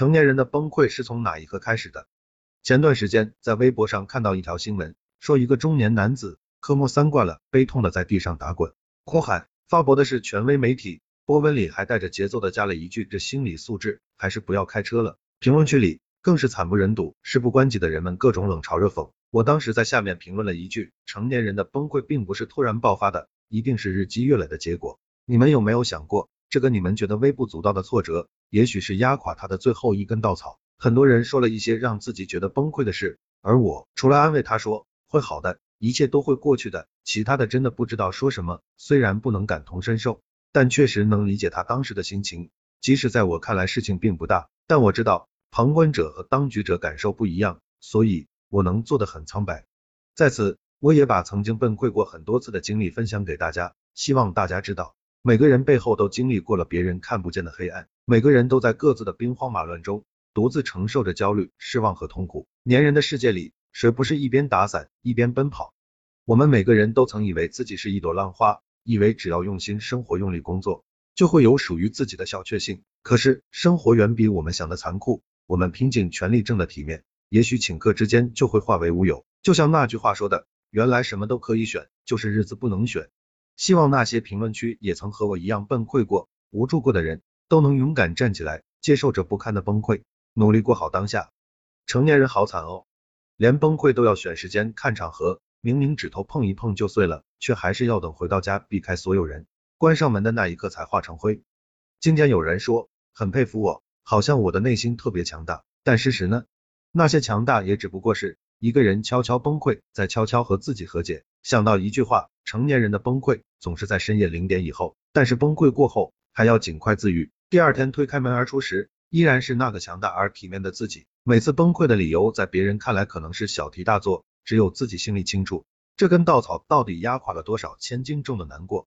成年人的崩溃是从哪一刻开始的？前段时间在微博上看到一条新闻，说一个中年男子科目三挂了，悲痛的在地上打滚，哭喊。发博的是权威媒体，波文里还带着节奏的加了一句：“这心理素质还是不要开车了。”评论区里更是惨不忍睹，事不关己的人们各种冷嘲热讽。我当时在下面评论了一句：“成年人的崩溃并不是突然爆发的，一定是日积月累的结果。”你们有没有想过，这个你们觉得微不足道的挫折，也许是压垮他的最后一根稻草？很多人说了一些让自己觉得崩溃的事，而我除了安慰他说会好的，一切都会过去的，其他的真的不知道说什么。虽然不能感同身受，但确实能理解他当时的心情。即使在我看来事情并不大，但我知道旁观者和当局者感受不一样，所以我能做的很苍白。在此，我也把曾经崩溃过很多次的经历分享给大家，希望大家知道。每个人背后都经历过了别人看不见的黑暗，每个人都在各自的兵荒马乱中独自承受着焦虑、失望和痛苦。粘人的世界里，谁不是一边打伞一边奔跑？我们每个人都曾以为自己是一朵浪花，以为只要用心生活、用力工作，就会有属于自己的小确幸。可是生活远比我们想的残酷，我们拼尽全力挣的体面，也许顷刻之间就会化为乌有。就像那句话说的，原来什么都可以选，就是日子不能选。希望那些评论区也曾和我一样崩溃过、无助过的人，都能勇敢站起来，接受这不堪的崩溃，努力过好当下。成年人好惨哦，连崩溃都要选时间、看场合，明明指头碰一碰就碎了，却还是要等回到家，避开所有人，关上门的那一刻才化成灰。今天有人说很佩服我，好像我的内心特别强大，但事实呢？那些强大也只不过是一个人悄悄崩溃，再悄悄和自己和解。想到一句话，成年人的崩溃总是在深夜零点以后，但是崩溃过后还要尽快自愈。第二天推开门而出时，依然是那个强大而体面的自己。每次崩溃的理由，在别人看来可能是小题大做，只有自己心里清楚，这根稻草到底压垮了多少千斤重的难过。